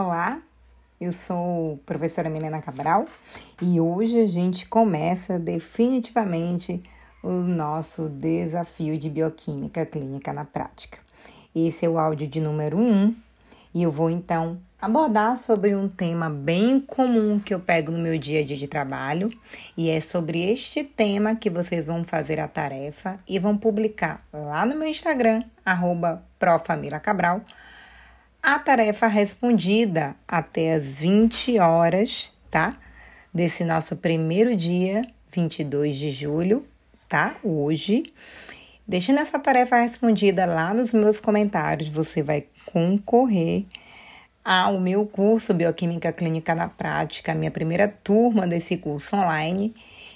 Olá, eu sou professora Milena Cabral e hoje a gente começa definitivamente o nosso desafio de bioquímica clínica na prática. Esse é o áudio de número 1 um, e eu vou então abordar sobre um tema bem comum que eu pego no meu dia a dia de trabalho e é sobre este tema que vocês vão fazer a tarefa e vão publicar lá no meu Instagram, arroba Cabral a tarefa respondida até as 20 horas, tá? Desse nosso primeiro dia, 22 de julho, tá? Hoje. Deixando essa tarefa respondida lá nos meus comentários, você vai concorrer ao meu curso Bioquímica Clínica na Prática, minha primeira turma desse curso online,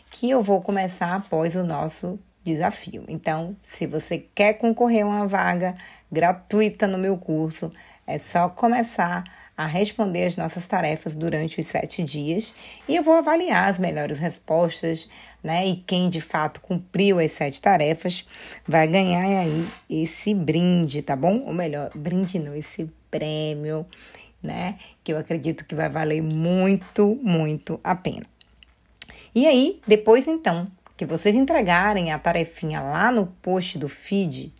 que eu vou começar após o nosso desafio. Então, se você quer concorrer a uma vaga gratuita no meu curso, é só começar a responder as nossas tarefas durante os sete dias e eu vou avaliar as melhores respostas, né? E quem de fato cumpriu as sete tarefas vai ganhar aí esse brinde, tá bom? Ou melhor, brinde não, esse prêmio, né? Que eu acredito que vai valer muito, muito a pena. E aí, depois então que vocês entregarem a tarefinha lá no post do feed,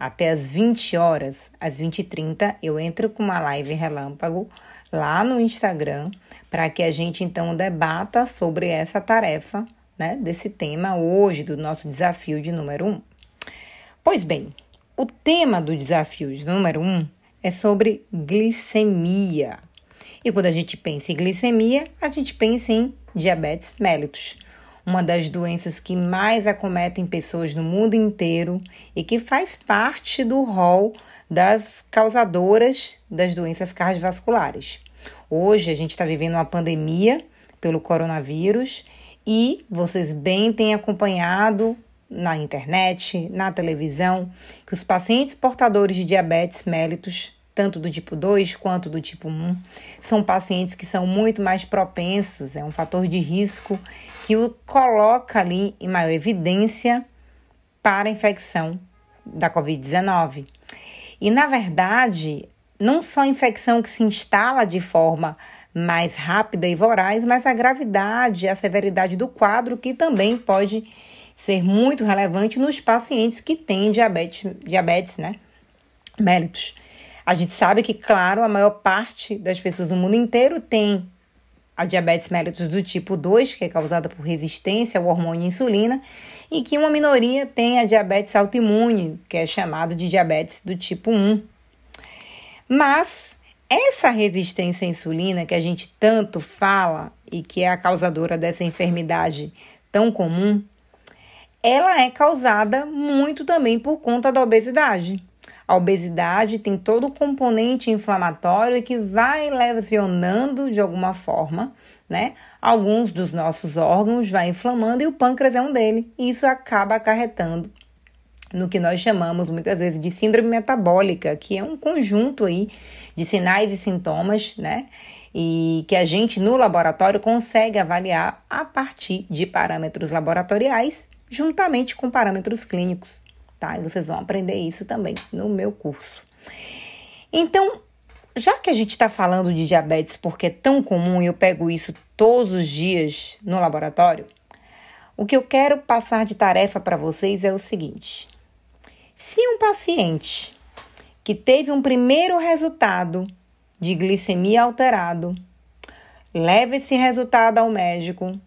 até as 20 horas, às 20h30, eu entro com uma live relâmpago lá no Instagram para que a gente então debata sobre essa tarefa, né, desse tema hoje, do nosso desafio de número 1. Um. Pois bem, o tema do desafio de número 1 um é sobre glicemia. E quando a gente pensa em glicemia, a gente pensa em diabetes mellitus uma das doenças que mais acometem pessoas no mundo inteiro e que faz parte do rol das causadoras das doenças cardiovasculares. Hoje a gente está vivendo uma pandemia pelo coronavírus e vocês bem têm acompanhado na internet, na televisão, que os pacientes portadores de diabetes mellitus tanto do tipo 2 quanto do tipo 1, são pacientes que são muito mais propensos, é um fator de risco que o coloca ali em maior evidência para a infecção da Covid-19. E na verdade, não só a infecção que se instala de forma mais rápida e voraz, mas a gravidade, a severidade do quadro que também pode ser muito relevante nos pacientes que têm diabetes, diabetes, né? Mellitus. A gente sabe que, claro, a maior parte das pessoas no mundo inteiro tem a diabetes mellitus do tipo 2, que é causada por resistência ao hormônio insulina, e que uma minoria tem a diabetes autoimune, que é chamado de diabetes do tipo 1. Mas essa resistência à insulina que a gente tanto fala e que é a causadora dessa enfermidade tão comum, ela é causada muito também por conta da obesidade. A obesidade tem todo o componente inflamatório que vai lesionando de alguma forma, né? Alguns dos nossos órgãos vai inflamando e o pâncreas é um dele. E isso acaba acarretando no que nós chamamos muitas vezes de síndrome metabólica, que é um conjunto aí de sinais e sintomas, né? E que a gente no laboratório consegue avaliar a partir de parâmetros laboratoriais, juntamente com parâmetros clínicos tá? E vocês vão aprender isso também no meu curso. Então, já que a gente está falando de diabetes porque é tão comum e eu pego isso todos os dias no laboratório, o que eu quero passar de tarefa para vocês é o seguinte: se um paciente que teve um primeiro resultado de glicemia alterado leva esse resultado ao médico,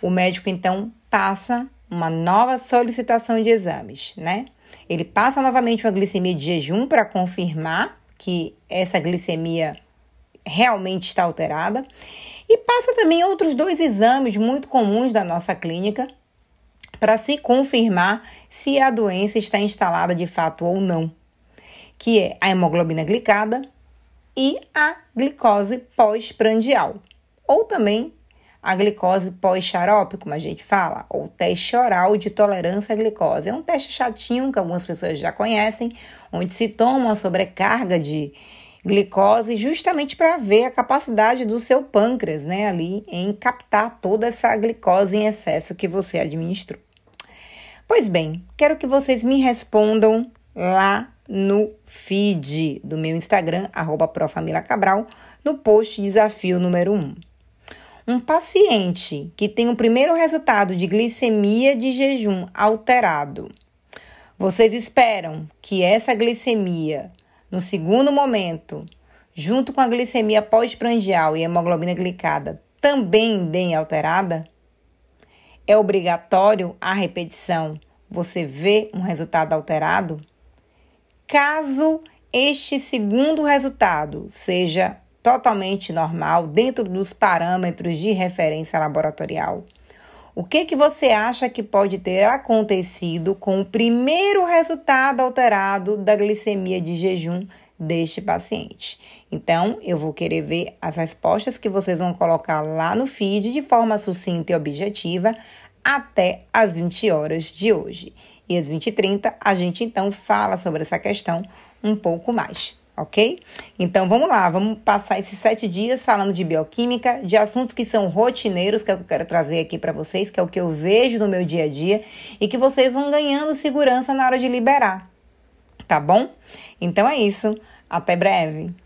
o médico então passa uma nova solicitação de exames, né? Ele passa novamente uma glicemia de jejum para confirmar que essa glicemia realmente está alterada e passa também outros dois exames muito comuns da nossa clínica para se confirmar se a doença está instalada de fato ou não, que é a hemoglobina glicada e a glicose pós-prandial, ou também a glicose pós-xarope, como a gente fala, ou teste oral de tolerância à glicose. É um teste chatinho que algumas pessoas já conhecem, onde se toma uma sobrecarga de glicose justamente para ver a capacidade do seu pâncreas, né, ali em captar toda essa glicose em excesso que você administrou. Pois bem, quero que vocês me respondam lá no feed do meu Instagram, arroba Cabral, no post desafio número 1. Um paciente que tem o primeiro resultado de glicemia de jejum alterado. Vocês esperam que essa glicemia, no segundo momento, junto com a glicemia pós-prandial e hemoglobina glicada, também deem alterada? É obrigatório a repetição você vê um resultado alterado? Caso este segundo resultado seja totalmente normal dentro dos parâmetros de referência laboratorial. O que que você acha que pode ter acontecido com o primeiro resultado alterado da glicemia de jejum deste paciente? Então, eu vou querer ver as respostas que vocês vão colocar lá no feed de forma sucinta e objetiva até as 20 horas de hoje. E às 20h30 a gente então fala sobre essa questão um pouco mais ok? Então vamos lá, vamos passar esses sete dias falando de bioquímica, de assuntos que são rotineiros, que é que eu quero trazer aqui para vocês, que é o que eu vejo no meu dia a dia e que vocês vão ganhando segurança na hora de liberar, tá bom? Então é isso, até breve.